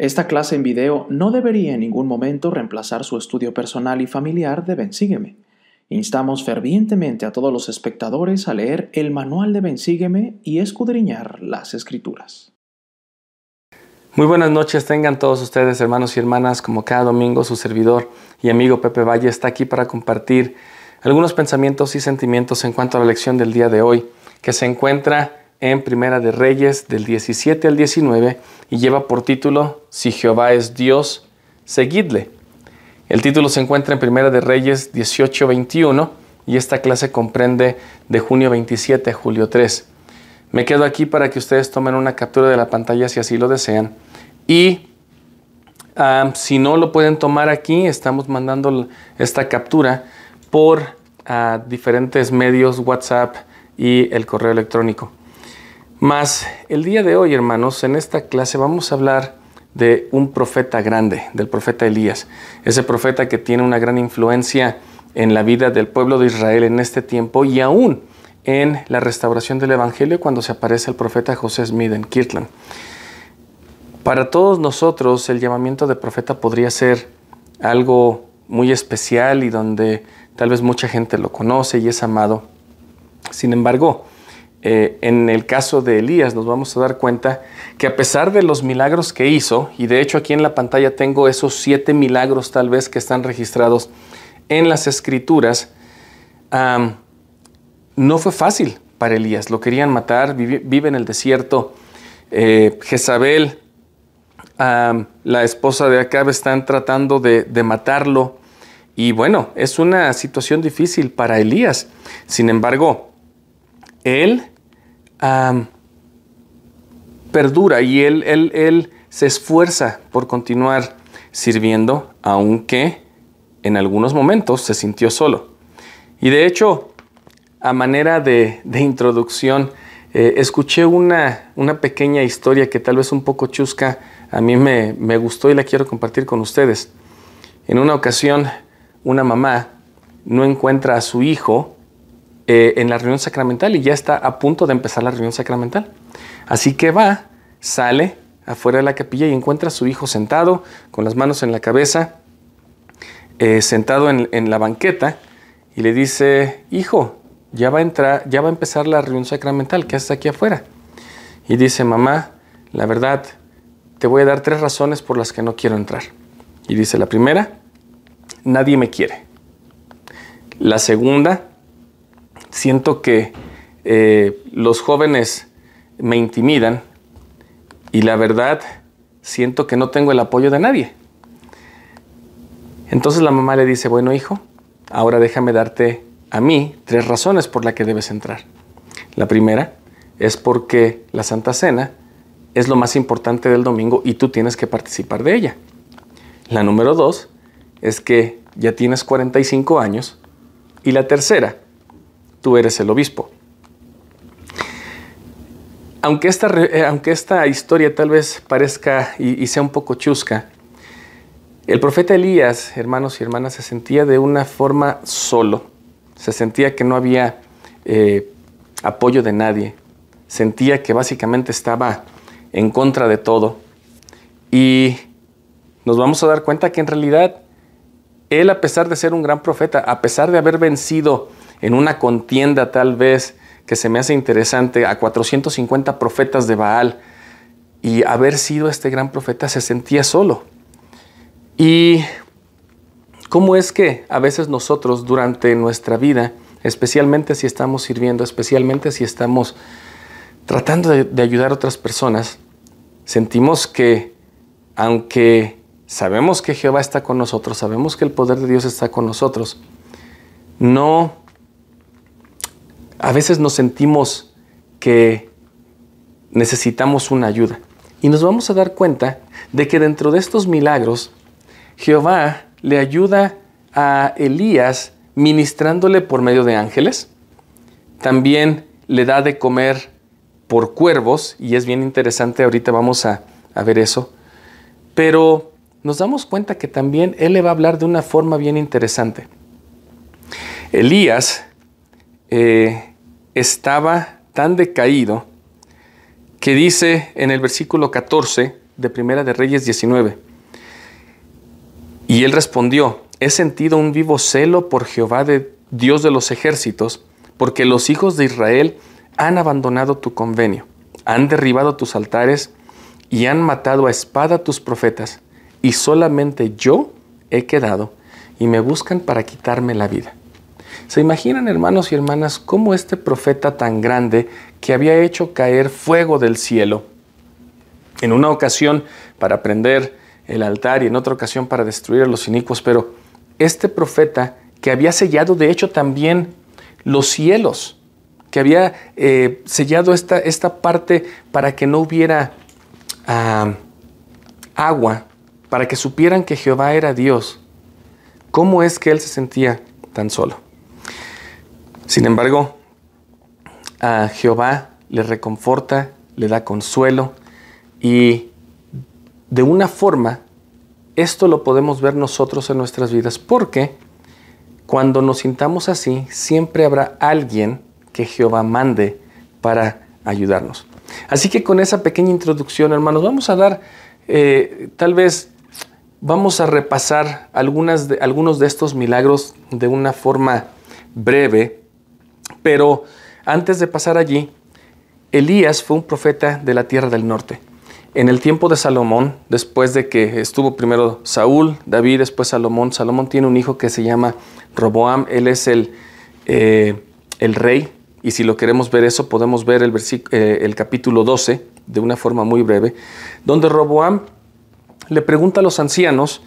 Esta clase en video no debería en ningún momento reemplazar su estudio personal y familiar de Bensígueme. Instamos fervientemente a todos los espectadores a leer el manual de Bensígueme y escudriñar las escrituras. Muy buenas noches, tengan todos ustedes, hermanos y hermanas, como cada domingo su servidor y amigo Pepe Valle está aquí para compartir algunos pensamientos y sentimientos en cuanto a la lección del día de hoy, que se encuentra en Primera de Reyes del 17 al 19 y lleva por título Si Jehová es Dios, seguidle. El título se encuentra en Primera de Reyes 18-21 y esta clase comprende de junio 27 a julio 3. Me quedo aquí para que ustedes tomen una captura de la pantalla si así lo desean y si no lo pueden tomar aquí, estamos mandando esta captura por ah, diferentes medios, WhatsApp y el correo electrónico. Más el día de hoy, hermanos, en esta clase vamos a hablar de un profeta grande, del profeta Elías, ese profeta que tiene una gran influencia en la vida del pueblo de Israel en este tiempo y aún en la restauración del Evangelio cuando se aparece el profeta José Smith en Kirtland. Para todos nosotros el llamamiento de profeta podría ser algo muy especial y donde tal vez mucha gente lo conoce y es amado. Sin embargo, eh, en el caso de Elías nos vamos a dar cuenta que a pesar de los milagros que hizo, y de hecho aquí en la pantalla tengo esos siete milagros tal vez que están registrados en las escrituras, no fue fácil para Elías. Lo querían matar, vive, en el desierto. Eh, Jezabel, la esposa de Acab, están tratando de, de matarlo. Y bueno, es una situación difícil para Elías. Sin embargo, él perdura y él, él, él se esfuerza por continuar sirviendo, aunque en algunos momentos se sintió solo. Y de hecho, a manera de, introducción, eh, escuché una, una, pequeña historia que tal vez un poco chusca, a mí me, me gustó y la quiero compartir con ustedes. En una ocasión, una mamá no encuentra a su hijo eh, en la reunión sacramental y ya está a punto de empezar la reunión sacramental. Así que va, sale afuera de la capilla y encuentra a su hijo sentado, con las manos en la cabeza, eh, sentado en, la banqueta, y le dice, hijo, ya va, a entrar, ya va a empezar la reunión sacramental, ¿qué haces aquí afuera? Y dice, mamá, la verdad, te voy a dar tres razones por las que no quiero entrar. Y dice, la primera, nadie me quiere. La segunda, siento que eh, los jóvenes me intimidan y la verdad siento que no tengo el apoyo de nadie. Entonces la mamá le dice, bueno hijo, ahora déjame darte a mí tres razones por las que debes entrar. La primera es porque la Santa Cena es lo más importante del domingo y tú tienes que participar de ella. La número dos es que ya tienes 45 años. Y la tercera tú eres el obispo. Aunque esta, eh, aunque esta historia tal vez parezca y, sea un poco chusca, el profeta Elías, hermanos y hermanas, se sentía de una forma solo, se sentía que no había eh, apoyo de nadie, sentía que básicamente estaba en contra de todo. Y nos vamos a dar cuenta que en realidad él, a pesar de ser un gran profeta, a pesar de haber vencido en una contienda tal vez que se me hace interesante a 450 profetas de Baal y haber sido este gran profeta se sentía solo. Y cómo es que a veces nosotros durante nuestra vida, especialmente si estamos sirviendo, especialmente si estamos tratando de, de ayudar a otras personas, sentimos que aunque sabemos que Jehová está con nosotros, sabemos que el poder de Dios está con nosotros, no a veces nos sentimos que necesitamos una ayuda. Y nos vamos a dar cuenta de que dentro de estos milagros, Jehová le ayuda a Elías ministrándole por medio de ángeles. También le da de comer por cuervos, y es bien interesante, ahorita vamos a, ver eso. Pero nos damos cuenta que también él le va a hablar de una forma bien interesante. Elías eh, estaba tan decaído que dice en el versículo 14 de Primera de Reyes 19. Y él respondió, he sentido un vivo celo por Jehová de Dios de los ejércitos, porque los hijos de Israel han abandonado tu convenio, han derribado tus altares y han matado a espada tus profetas, y solamente yo he quedado, y me buscan para quitarme la vida. ¿Se imaginan, hermanos y hermanas, cómo este profeta tan grande que había hecho caer fuego del cielo, en una ocasión para prender el altar y en otra ocasión para destruir a los inicuos, pero este profeta que había sellado de hecho también los cielos, que había eh, sellado esta, esta, parte para que no hubiera ah, agua, para que supieran que Jehová era Dios. ¿Cómo es que él se sentía tan solo? Sin embargo, a Jehová le reconforta, le da consuelo y de una forma esto lo podemos ver nosotros en nuestras vidas porque cuando nos sintamos así, siempre habrá alguien que Jehová mande para ayudarnos. Así que con esa pequeña introducción, hermanos, vamos a dar, eh, tal vez vamos a repasar algunos de estos milagros de una forma breve, pero antes de pasar allí, Elías fue un profeta de la tierra del norte. En el tiempo de Salomón, después de que estuvo primero Saúl, David, después Salomón, Salomón tiene un hijo que se llama Roboam, él es el, eh, el rey, y si lo queremos ver eso, podemos ver el, eh, el capítulo 12 de una forma muy breve, donde Roboam le pregunta a los ancianos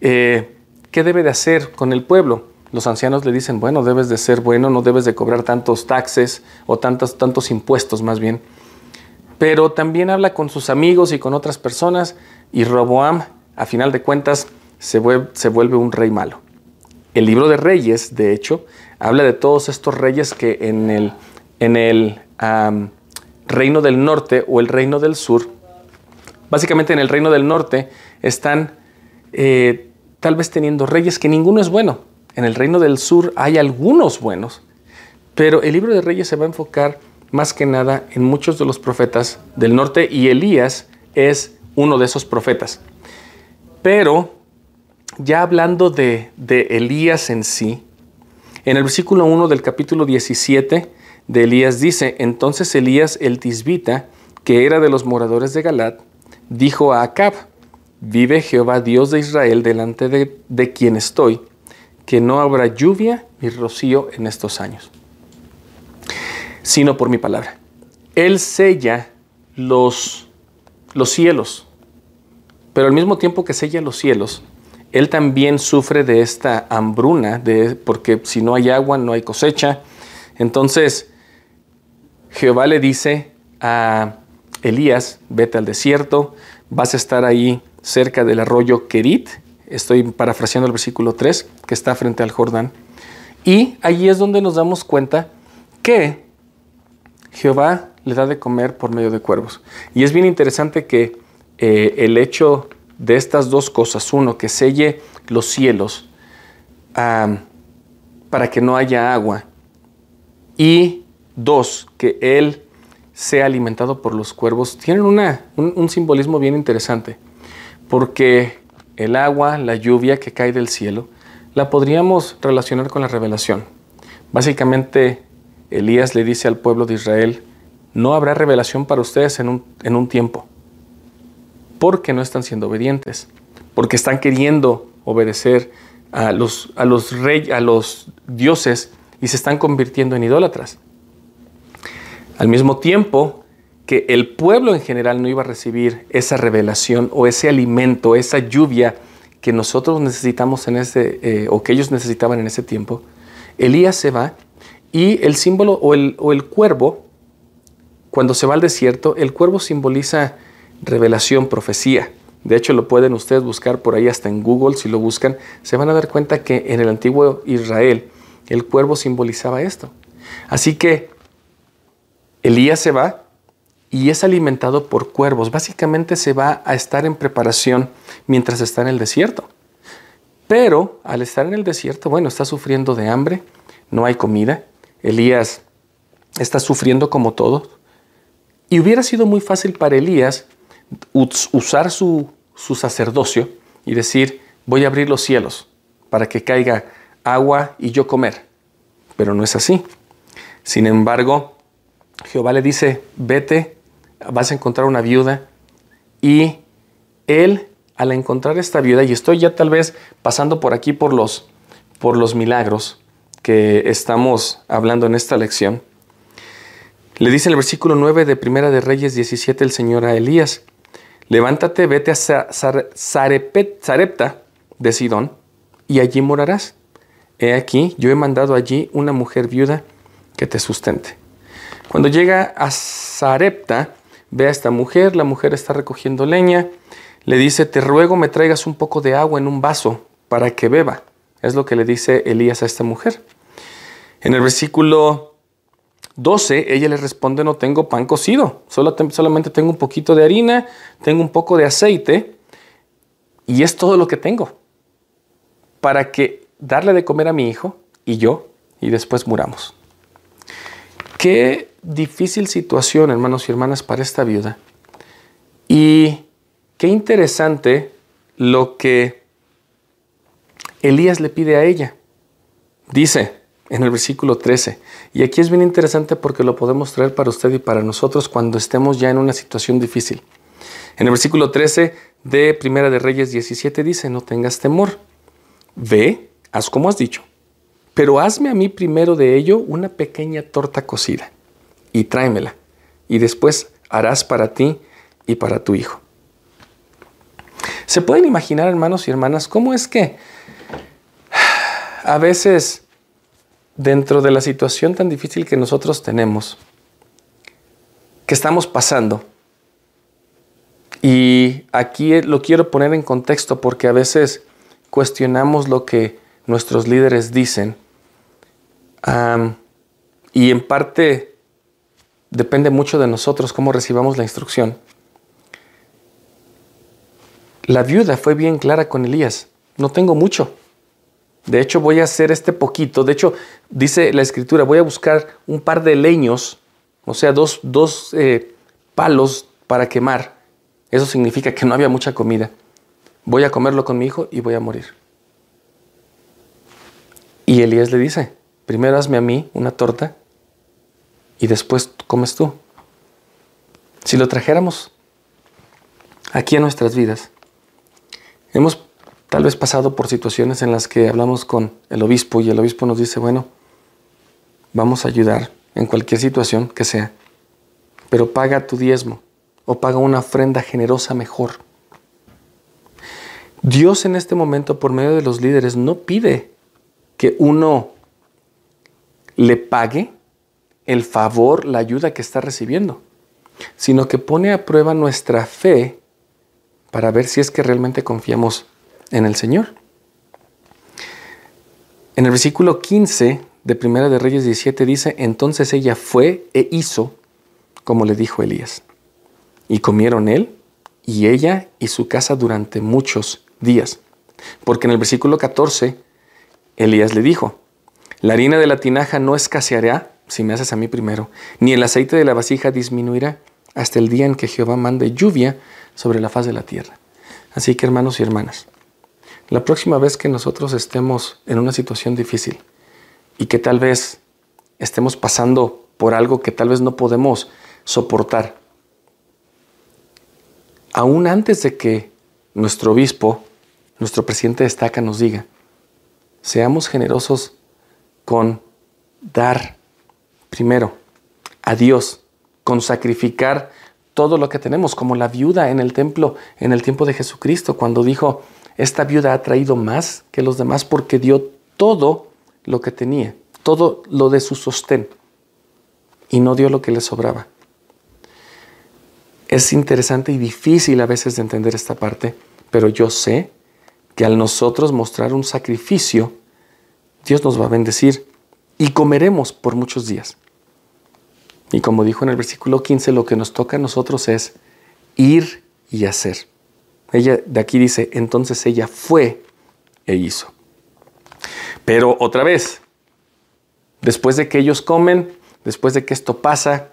eh, qué debe de hacer con el pueblo. Los ancianos le dicen, bueno, debes de ser bueno, no debes de cobrar tantos taxes o tantos, impuestos más bien pero también habla con sus amigos y con otras personas y Roboam, a final de cuentas, se vuelve, un rey malo. El libro de Reyes, de hecho, habla de todos estos reyes que en el, en el reino del norte o el reino del sur, básicamente en el reino del norte, están eh, tal vez teniendo reyes que ninguno es bueno. En el reino del sur hay algunos buenos, pero el libro de Reyes se va a enfocar más que nada en muchos de los profetas del norte y Elías es uno de esos profetas. Pero ya hablando de, Elías en sí, en el versículo 1 del capítulo 17 de Elías dice, entonces Elías el tisbita, que era de los moradores de Galat, dijo a Acab, vive Jehová Dios de Israel delante de, de quien estoy, que no habrá lluvia ni rocío en estos años sino por mi palabra. Él sella los, los cielos, pero al mismo tiempo que sella los cielos, Él también sufre de esta hambruna, de, porque si no hay agua no hay cosecha. Entonces, Jehová le dice a Elías, vete al desierto, vas a estar ahí cerca del arroyo Kerit, estoy parafraseando el versículo 3, que está frente al Jordán, y allí es donde nos damos cuenta que Jehová le da de comer por medio de cuervos. Y es bien interesante que eh, el hecho de estas dos cosas, uno, que selle los cielos para que no haya agua, y dos, que Él sea alimentado por los cuervos, tienen una, un simbolismo bien interesante, porque el agua, la lluvia que cae del cielo, la podríamos relacionar con la revelación. Básicamente Elías le dice al pueblo de Israel, no habrá revelación para ustedes en un, en un tiempo, porque no están siendo obedientes, porque están queriendo obedecer a los, a los, a los dioses y se están convirtiendo en idólatras. Al mismo tiempo que el pueblo en general no iba a recibir esa revelación o ese alimento, esa lluvia que nosotros necesitamos en ese, eh, o que ellos necesitaban en ese tiempo, Elías se va y el símbolo o el, o el cuervo, cuando se va al desierto, el cuervo simboliza revelación, profecía. De hecho, lo pueden ustedes buscar por ahí hasta en Google, si lo buscan, se van a dar cuenta que en el antiguo Israel el cuervo simbolizaba esto. Así que Elías se va y es alimentado por cuervos. Básicamente se va a estar en preparación mientras está en el desierto. Pero al estar en el desierto, bueno, está sufriendo de hambre, no hay comida, Elías está sufriendo como todos. Y hubiera sido muy fácil para Elías usar su, sacerdocio y decir, voy a abrir los cielos para que caiga agua y yo comer. Pero no es así. Sin embargo, Jehová le dice, vete, vas a encontrar una viuda y él al encontrar esta viuda, y estoy ya tal vez pasando por aquí por los, por los milagros que estamos hablando en esta lección, le dice en el versículo 9 de Primera de Reyes 17 el Señor a Elías, levántate, vete a Sarepta de Sidón y allí morarás. He aquí, yo he mandado allí una mujer viuda que te sustente. Cuando llega a Sarepta, ve a esta mujer, la mujer está recogiendo leña, le dice, te ruego me traigas un poco de agua en un vaso para que beba. Es lo que le dice Elías a esta mujer. En el versículo 12, ella le responde, no tengo pan cocido, solamente tengo un poquito de harina, tengo un poco de aceite y es todo lo que tengo para que darle de comer a mi hijo y yo y después muramos. Qué difícil situación, hermanos y hermanas, para esta viuda. Y qué interesante lo que Elías le pide a ella. Dice, en el versículo 13. Y aquí es bien interesante porque lo podemos traer para usted y para nosotros cuando estemos ya en una situación difícil. En el versículo 13 de Primera de Reyes 17 dice, no tengas temor, ve, haz como has dicho, pero hazme a mí primero de ello una pequeña torta cocida y tráemela, y después harás para ti y para tu hijo. ¿Se pueden imaginar, hermanos y hermanas, cómo es que a veces dentro de la situación tan difícil que nosotros tenemos, que estamos pasando. Y aquí lo quiero poner en contexto porque a veces cuestionamos lo que nuestros líderes dicen. Y en parte depende mucho de nosotros cómo recibamos la instrucción. La viuda fue bien clara con Elías. No tengo mucho. De hecho, voy a hacer este poquito. De hecho, dice la escritura, voy a buscar un par de leños, o sea, dos, eh, palos para quemar. Eso significa que no había mucha comida. Voy a comerlo con mi hijo y voy a morir. Y Elías le dice, primero hazme a mí una torta y después comes tú. Si lo trajéramos aquí a nuestras vidas, hemos tal vez pasado por situaciones en las que hablamos con el obispo y el obispo nos dice, bueno, vamos a ayudar en cualquier situación que sea, pero paga tu diezmo o paga una ofrenda generosa mejor. Dios en este momento, por medio de los líderes, no pide que uno le pague el favor, la ayuda que está recibiendo, sino que pone a prueba nuestra fe para ver si es que realmente confiamos en el Señor. En el versículo 15 de Primera de Reyes 17 dice, entonces ella fue e hizo como le dijo Elías. Y comieron él y ella y su casa durante muchos días. Porque en el versículo 14, Elías le dijo, la harina de la tinaja no escaseará si me haces a mí primero, ni el aceite de la vasija disminuirá hasta el día en que Jehová mande lluvia sobre la faz de la tierra. Así que hermanos y hermanas, la próxima vez que nosotros estemos en una situación difícil y que tal vez estemos pasando por algo que tal vez no podemos soportar, aún antes de que nuestro obispo, nuestro presidente de estaca nos diga, seamos generosos con dar primero a Dios, con sacrificar todo lo que tenemos, como la viuda en el templo en el tiempo de Jesucristo, cuando dijo, esta viuda ha traído más que los demás porque dio todo lo que tenía, todo lo de su sostén, y no dio lo que le sobraba. Es interesante y difícil a veces de entender esta parte, pero yo sé que al nosotros mostrar un sacrificio, Dios nos va a bendecir y comeremos por muchos días. Y como dijo en el versículo 15, lo que nos toca a nosotros es ir y hacer. Ella de aquí dice, entonces ella fue e hizo. Pero otra vez, después de que ellos comen, después de que esto pasa,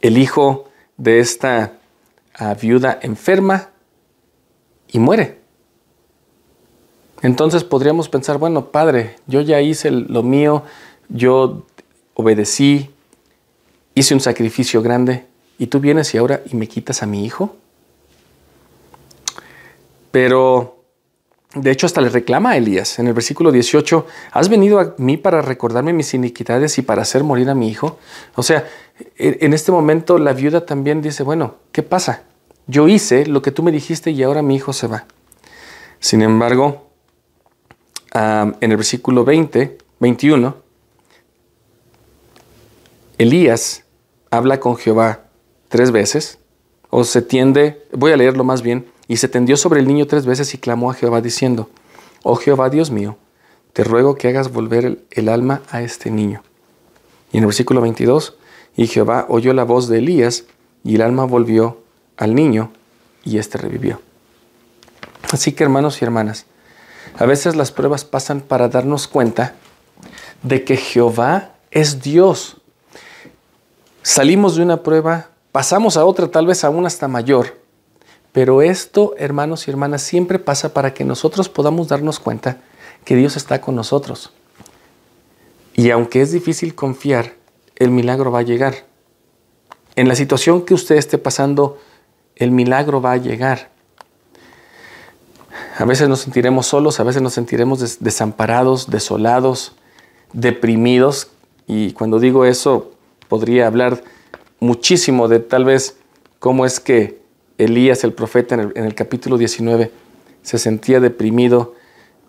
el hijo de esta a viuda enferma y muere. Entonces podríamos pensar, bueno, padre, yo ya hice lo mío, yo obedecí, hice un sacrificio grande, y tú vienes y ahora y me quitas a mi hijo. Pero de hecho hasta le reclama a Elías en el versículo 18, ¿has venido a mí para recordarme mis iniquidades y para hacer morir a mi hijo? O sea, en este momento la viuda también dice, bueno, ¿qué pasa? Yo hice lo que tú me dijiste y ahora mi hijo se va. Sin embargo, en el versículo 20, 21, Elías habla con Jehová tres veces, o se tiende, voy a leerlo más bien, y se tendió sobre el niño tres veces y clamó a Jehová diciendo, Oh Jehová Dios mío, te ruego que hagas volver el, alma a este niño. Y en el versículo 22, y Jehová oyó la voz de Elías, y el alma volvió al niño, y éste revivió. Así que hermanos y hermanas, a veces las pruebas pasan para darnos cuenta de que Jehová es Dios. Salimos de una prueba, pasamos a otra, tal vez aún hasta mayor, pero esto, hermanos y hermanas, siempre pasa para que nosotros podamos darnos cuenta que Dios está con nosotros. Y aunque es difícil confiar, el milagro va a llegar. En la situación que usted esté pasando, el milagro va a llegar. A veces nos sentiremos solos, a veces nos sentiremos desamparados, desolados, deprimidos. Y cuando digo eso, podría hablar muchísimo de tal vez cómo es que Elías, el profeta, en el, capítulo 19, se sentía deprimido.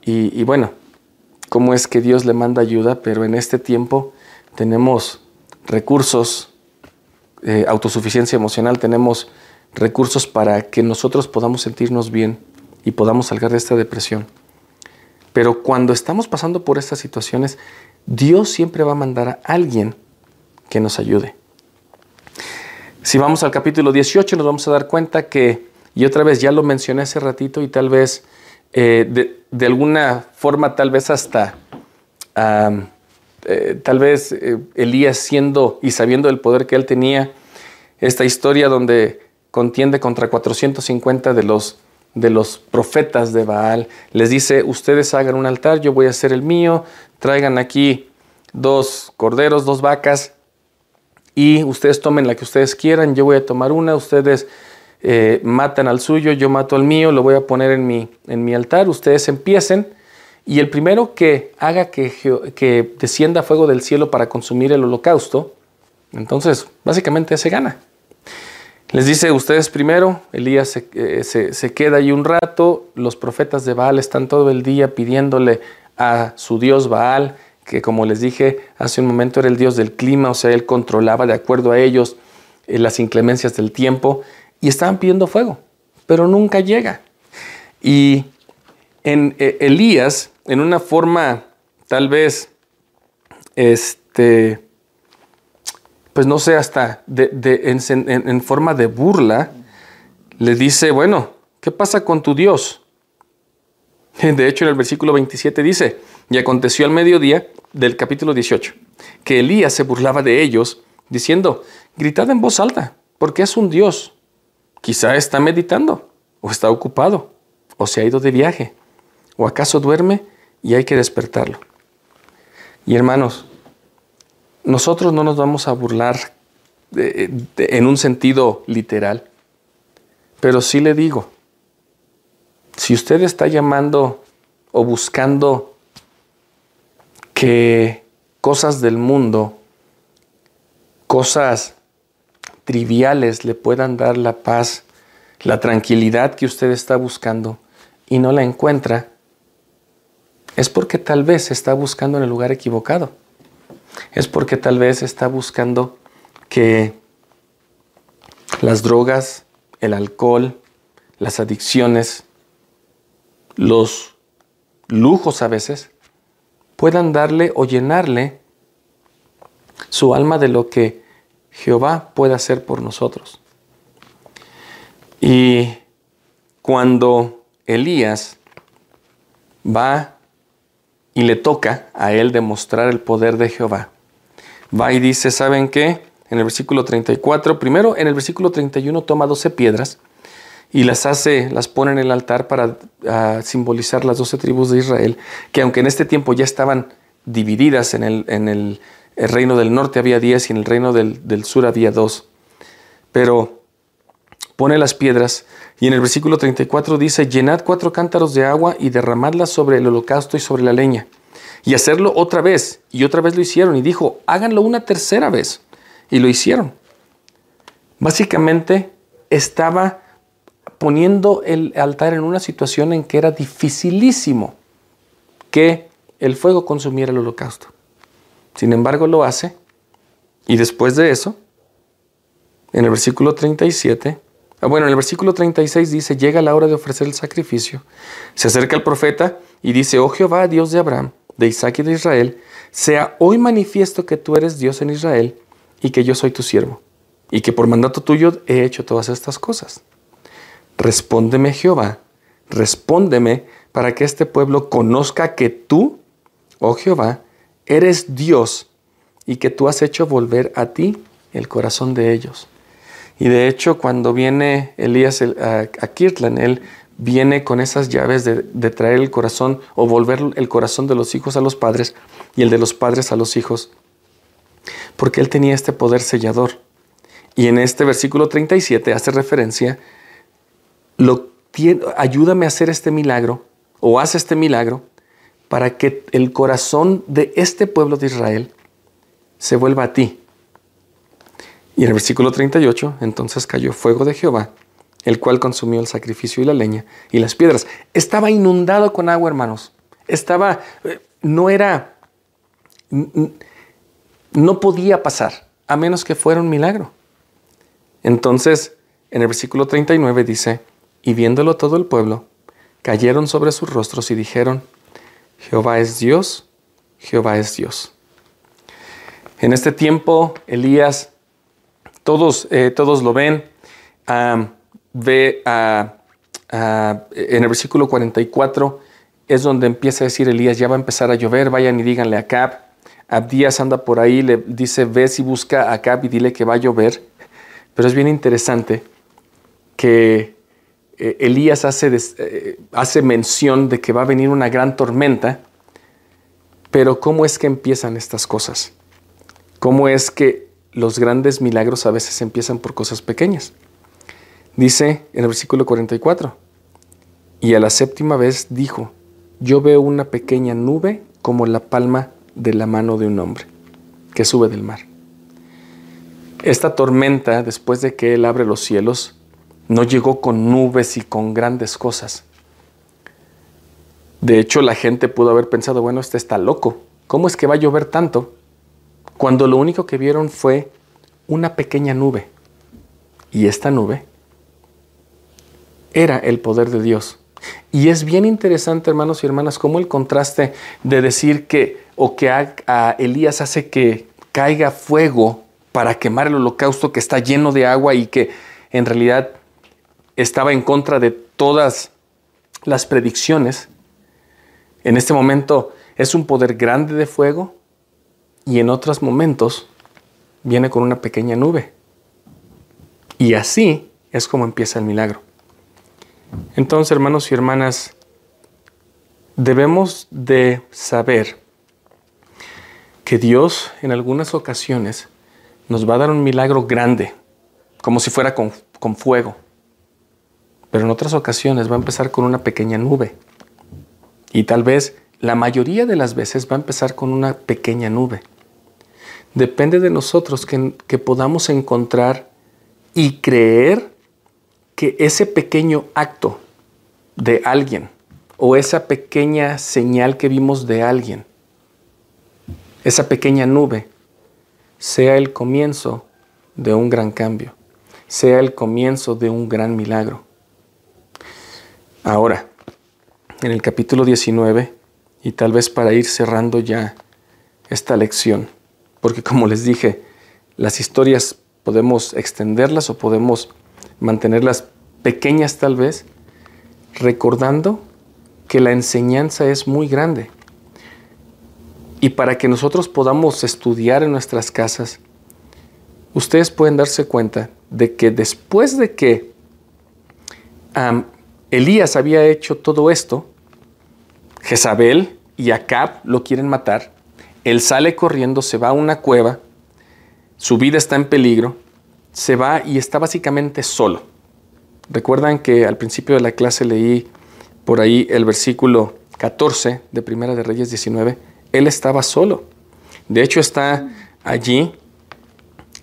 Y, bueno, cómo es que Dios le manda ayuda, pero en este tiempo tenemos recursos, eh, autosuficiencia emocional, tenemos recursos para que nosotros podamos sentirnos bien y podamos salir de esta depresión. Pero cuando estamos pasando por estas situaciones, Dios siempre va a mandar a alguien que nos ayude. Si vamos al capítulo 18 nos vamos a dar cuenta que, y otra vez ya lo mencioné hace ratito y tal vez eh, de, alguna forma, tal vez hasta, eh, tal vez eh, Elías siendo y sabiendo el poder que él tenía, esta historia donde contiende contra 450 de los de los profetas de Baal. Les dice, ustedes hagan un altar, yo voy a hacer el mío, traigan aquí dos corderos, dos vacas, y ustedes tomen la que ustedes quieran, yo voy a tomar una, ustedes eh, matan al suyo, yo mato al mío, lo voy a poner en mi, en mi altar, ustedes empiecen, y el primero que haga que, que descienda fuego del cielo para consumir el holocausto, entonces básicamente se gana. Les dice ustedes primero, Elías eh, se, queda ahí un rato, los profetas de Baal están todo el día pidiéndole a su dios Baal, que como les dije hace un momento era el dios del clima, o sea, él controlaba de acuerdo a ellos eh, las inclemencias del tiempo, y estaban pidiendo fuego, pero nunca llega. Y en eh, Elías, en una forma tal vez, este, pues no sé, hasta en, forma de burla, le dice, bueno, ¿qué pasa con tu Dios? De hecho, en el versículo 27 dice, y aconteció al mediodía del capítulo 18, que Elías se burlaba de ellos, diciendo, gritad en voz alta, porque es un Dios. Quizá está meditando, o está ocupado, o se ha ido de viaje, o acaso duerme y hay que despertarlo. Y hermanos, nosotros no nos vamos a burlar en un sentido literal, pero sí le digo, si usted está llamando o buscando que cosas del mundo, cosas triviales le puedan dar la paz, la tranquilidad que usted está buscando y no la encuentra, es porque tal vez está buscando en el lugar equivocado es porque tal vez está buscando que las drogas, el alcohol, las adicciones, los lujos a veces, puedan darle o llenarle su alma de lo que Jehová puede hacer por nosotros. Y cuando Elías va y le toca a él demostrar el poder de Jehová. Va y dice, ¿saben qué? en el versículo 34. Primero, en el versículo 31 toma 12 piedras y las hace, las pone en el altar para ah, simbolizar las 12 tribus de Israel, que aunque en este tiempo ya estaban divididas, en el, en el, reino del norte había 10 y en el reino del, sur había 2. Pero pone las piedras y en el versículo 34 dice, llenad cuatro cántaros de agua y derramadlas sobre el holocausto y sobre la leña. Y hacerlo otra vez. Y otra vez lo hicieron. Y dijo, háganlo una tercera vez. Y lo hicieron. Básicamente estaba poniendo el altar en una situación en que era dificilísimo que el fuego consumiera el holocausto. Sin embargo, lo hace. Y después de eso, en el versículo 37, ah, bueno, en el versículo 36 dice, llega la hora de ofrecer el sacrificio. Se acerca el profeta y dice, oh Jehová, Dios de Abraham, de Isaac y de Israel, sea hoy manifiesto que tú eres Dios en Israel y que yo soy tu siervo, y que por mandato tuyo he hecho todas estas cosas. Respóndeme Jehová, respóndeme para que este pueblo conozca que tú, oh Jehová, eres Dios y que tú has hecho volver a ti el corazón de ellos. Y de hecho, cuando viene Elías a, Kirtland, él viene con esas llaves de, de, traer el corazón o volver el corazón de los hijos a los padres y el de los padres a los hijos, porque él tenía este poder sellador. Y en este versículo 37 hace referencia lo, ayúdame a hacer este milagro o haz este milagro para que el corazón de este pueblo de Israel se vuelva a ti. Y en el versículo 38, entonces cayó fuego de Jehová, el cual consumió el sacrificio y la leña y las piedras. Estaba inundado con agua, hermanos. Estaba, eh, no era, no podía pasar, a menos que fuera un milagro. Entonces, en el versículo 39 dice, y viéndolo todo el pueblo, cayeron sobre sus rostros y dijeron, Jehová es Dios, Jehová es Dios. En este tiempo, Elías, todos, eh, todos lo ven, ve en el versículo 44, es donde empieza a decir Elías, ya va a empezar a llover, vayan y díganle a Acab. Abdías anda por ahí, le dice, ve si busca a Acab y dile que va a llover. Pero es bien interesante que eh, Elías hace, eh, hace mención de que va a venir una gran tormenta, pero ¿cómo es que empiezan estas cosas? ¿Cómo es que los grandes milagros a veces empiezan por cosas pequeñas? Dice en el versículo 44, y a la séptima vez dijo, yo veo una pequeña nube como la palma de la mano de un hombre que sube del mar. Esta tormenta, después de que Él abre los cielos, no llegó con nubes y con grandes cosas. De hecho, la gente pudo haber pensado, bueno, este está loco. ¿Cómo es que va a llover tanto? Cuando lo único que vieron fue una pequeña nube. Y esta nube era el poder de Dios. Y es bien interesante, hermanos y hermanas, cómo el contraste de decir que o que a, Elías hace que caiga fuego para quemar el holocausto que está lleno de agua y que en realidad estaba en contra de todas las predicciones. En este momento es un poder grande de fuego y en otros momentos viene con una pequeña nube. Y así es como empieza el milagro. Entonces, hermanos y hermanas, debemos de saber que Dios en algunas ocasiones nos va a dar un milagro grande, como si fuera con, con fuego pero en otras ocasiones va a empezar con una pequeña nube. Y tal vez la mayoría de las veces va a empezar con una pequeña nube. Depende de nosotros que, podamos encontrar y creer que ese pequeño acto de alguien o esa pequeña señal que vimos de alguien, esa pequeña nube, sea el comienzo de un gran cambio, sea el comienzo de un gran milagro. Ahora, en el capítulo 19, y tal vez para ir cerrando ya esta lección, porque como les dije, las historias podemos extenderlas o podemos mantenerlas pequeñas tal vez, recordando que la enseñanza es muy grande. Y para que nosotros podamos estudiar en nuestras casas, ustedes pueden darse cuenta de que después de que Elías había hecho todo esto, Jezabel y Acab lo quieren matar, él sale corriendo, se va a una cueva, su vida está en peligro, se va y está básicamente solo. Recuerdan que al principio de la clase leí por ahí el versículo 14 de Primera de Reyes 19, él estaba solo. De hecho está allí,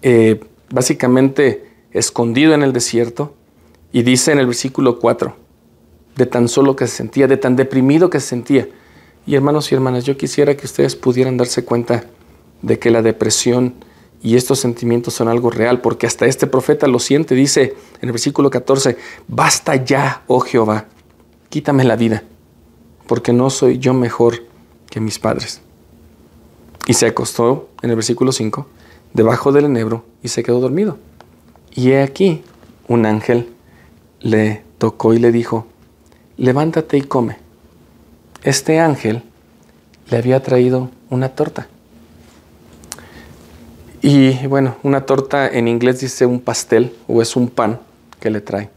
eh, básicamente escondido en el desierto, y dice en el versículo 4, de tan solo que se sentía, de tan deprimido que se sentía. Y hermanos y hermanas, yo quisiera que ustedes pudieran darse cuenta de que la depresión y estos sentimientos son algo real, porque hasta este profeta lo siente, dice en el versículo 14, basta ya, oh Jehová, quítame la vida, porque no soy yo mejor que mis padres. Y se acostó, en el versículo 5, debajo del enebro y se quedó dormido. Y he aquí, un ángel le tocó y le dijo, levántate y come. Este ángel le había traído una torta. Y bueno, una torta en inglés dice un pastel o es un pan que le trae.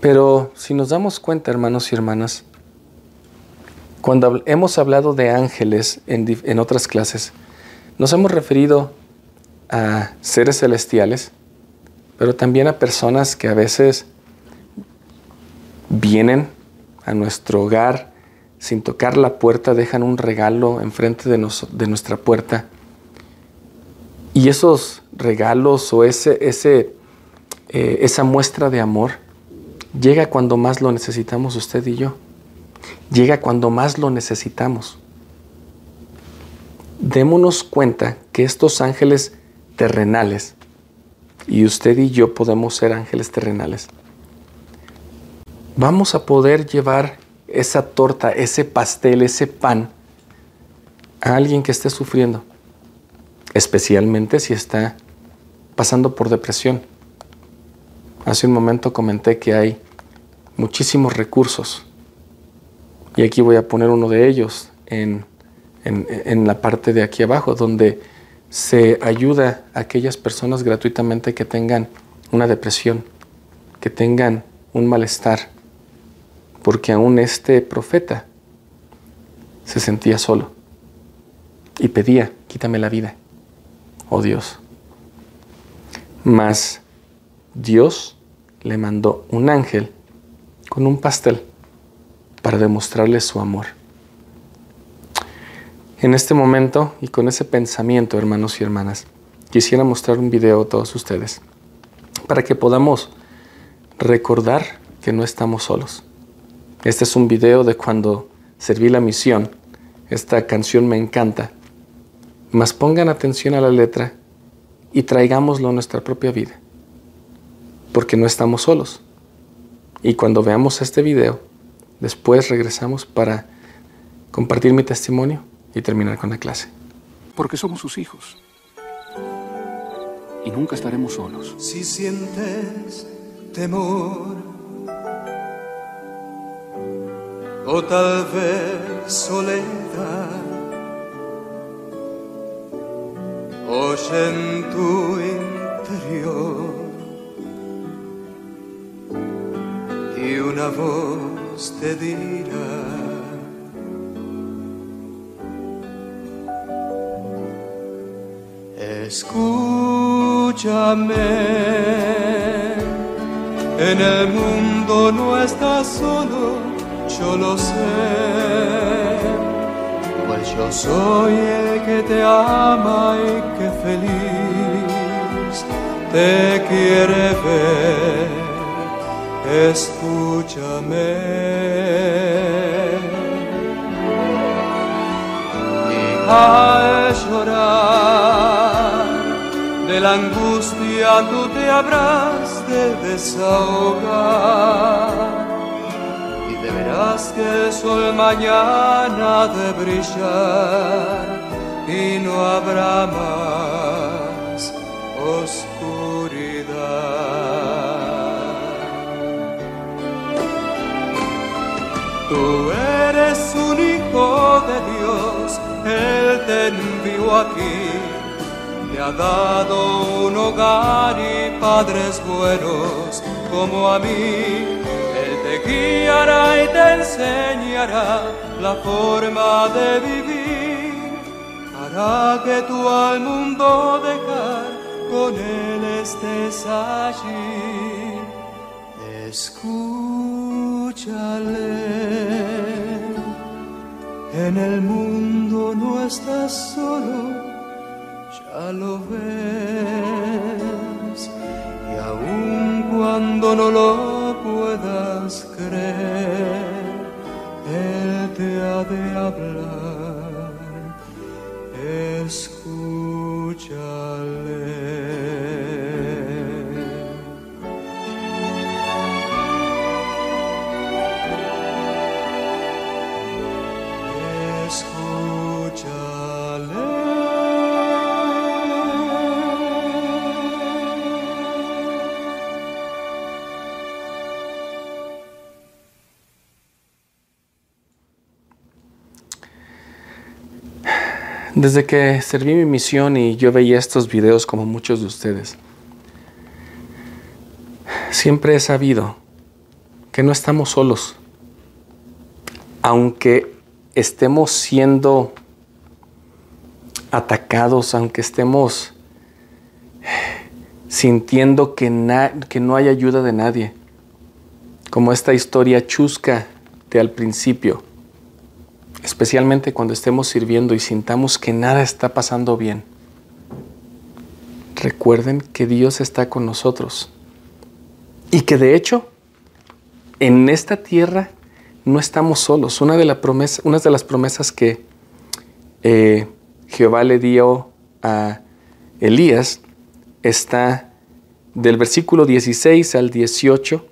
Pero si nos damos cuenta, hermanos y hermanas, cuando hemos hablado de ángeles en, otras clases, nos hemos referido a seres celestiales, pero también a personas que a veces vienen a nuestro hogar sin tocar la puerta, dejan un regalo enfrente de, de nuestra puerta. Y esos regalos o ese, ese, eh, esa muestra de amor llega cuando más lo necesitamos usted y yo. Llega cuando más lo necesitamos. Démonos cuenta que estos ángeles terrenales, y usted y yo podemos ser ángeles terrenales, vamos a poder llevar esa torta, ese pastel, ese pan a alguien que esté sufriendo, especialmente si está pasando por depresión. Hace un momento comenté que hay muchísimos recursos y aquí voy a poner uno de ellos en, la parte de aquí abajo, donde se ayuda a aquellas personas gratuitamente que tengan una depresión, que tengan un malestar, porque aún este profeta se sentía solo y pedía, quítame la vida, oh Dios. Mas Dios le mandó un ángel con un pastel para demostrarle su amor. En este momento y con ese pensamiento, hermanos y hermanas, quisiera mostrar un video a todos ustedes para que podamos recordar que no estamos solos. Este es un video de cuando serví la misión. Esta canción me encanta. Mas pongan atención a la letra y traigámoslo a nuestra propia vida porque no estamos solos. Y cuando veamos este video, después regresamos para compartir mi testimonio y terminar con la clase. Porque somos sus hijos. Y nunca estaremos solos. Si sientes temor, o tal vez soledad, oye en tu interior una voz te dirá. Escúchame, en el mundo no estás solo, yo lo sé, pues yo soy el que te ama y que feliz te quiere ver. Escúchame. Y al llorar. De la angustia tú te habrás de desahogar que sol mañana de brillar y no habrá más oscuridad. Tú eres un hijo de Dios, Él te envió aquí. te ha dado un hogar y padres buenos como a mí. Guiará y te enseñará la forma de vivir para que tú al mundo dejar con él estés allí. Escúchale. En el mundo no estás solo, ya lo ves. Y aun cuando no lo ha Desde que serví mi misión y yo veía estos videos como muchos de ustedes, siempre he sabido que no estamos solos. Aunque estemos siendo atacados, aunque estemos sintiendo que, que no hay ayuda de nadie, como esta historia chusca de al principio especialmente cuando estemos sirviendo y sintamos que nada está pasando bien. Recuerden que Dios está con nosotros y que de hecho en esta tierra no estamos solos. Una de, de las promesas que eh, Jehová le dio a Elías está del versículo 16 al 18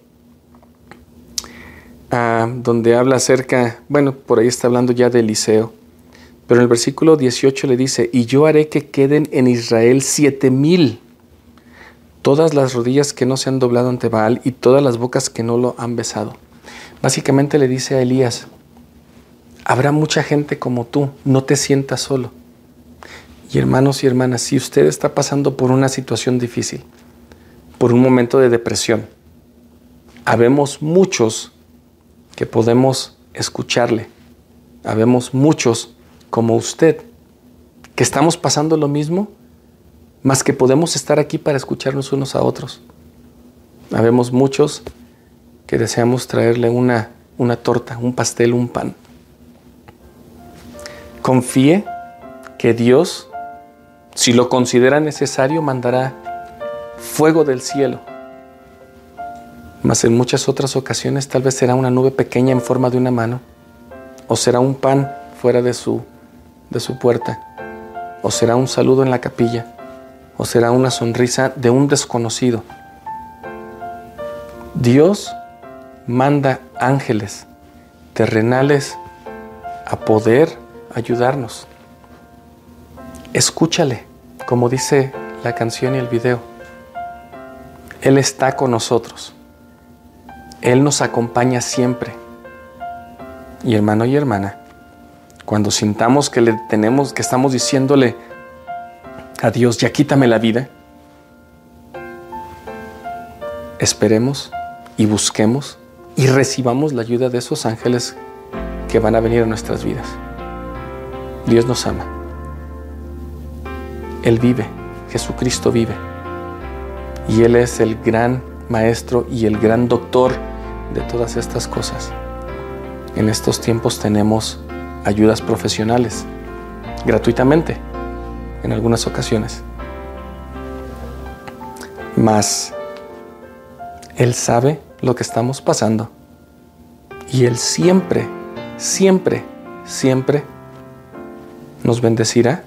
donde habla acerca, bueno, por ahí está hablando ya de Eliseo, pero en el versículo 18 le dice, y yo haré que queden en Israel siete mil, todas las rodillas que no se han doblado ante Baal y todas las bocas que no lo han besado. Básicamente le dice a Elías, habrá mucha gente como tú, no te sientas solo. Y hermanos y hermanas, si usted está pasando por una situación difícil, por un momento de depresión, habemos muchos que podemos escucharle. Habemos muchos como usted que estamos pasando lo mismo, más que podemos estar aquí para escucharnos unos a otros. Habemos muchos que deseamos traerle una, una torta, un pastel, un pan. Confíe que Dios, si lo considera necesario, mandará fuego del cielo mas en muchas otras ocasiones tal vez será una nube pequeña en forma de una mano, o será un pan fuera de su, de su puerta, o será un saludo en la capilla, o será una sonrisa de un desconocido. Dios manda ángeles terrenales a poder ayudarnos. Escúchale, como dice la canción y el video. Él está con nosotros. Él nos acompaña siempre. Y hermano y hermana, cuando sintamos que le tenemos, que estamos diciéndole a Dios, ya quítame la vida, esperemos y busquemos y recibamos la ayuda de esos ángeles que van a venir a nuestras vidas. Dios nos ama. Él vive, Jesucristo vive. Y Él es el gran maestro y el gran doctor de todas estas cosas. En estos tiempos tenemos ayudas profesionales gratuitamente en algunas ocasiones. Mas Él sabe lo que estamos pasando y Él siempre, siempre, siempre nos bendecirá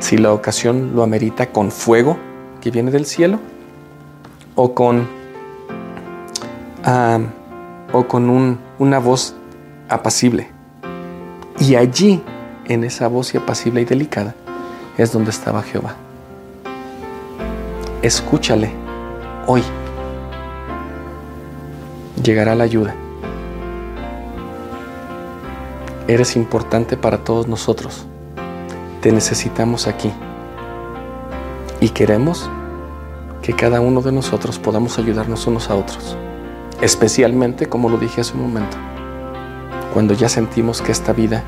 si la ocasión lo amerita con fuego que viene del cielo o con, o con un- una voz apacible. Y allí, en esa voz apacible y delicada, es donde estaba Jehová. Escúchale hoy. Llegará la ayuda. Eres importante para todos nosotros. Te necesitamos aquí. Y queremos que cada uno de nosotros podamos ayudarnos unos a otros. Especialmente, como lo dije hace un momento, cuando ya sentimos que esta vida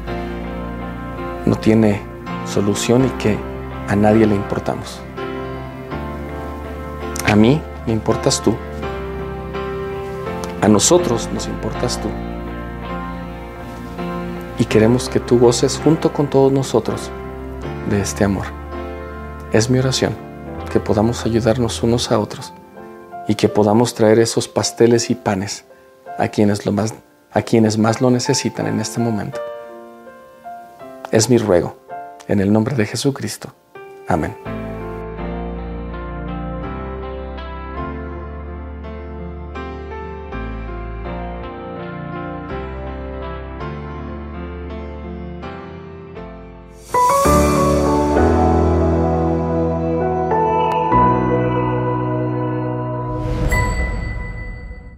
no tiene solución y que a nadie le importamos. A mí me importas tú. A nosotros nos importas tú. Y queremos que tú goces junto con todos nosotros de este amor. Es mi oración que podamos ayudarnos unos a otros y que podamos traer esos pasteles y panes a quienes, lo más, a quienes más lo necesitan en este momento. Es mi ruego, en el nombre de Jesucristo. Amén.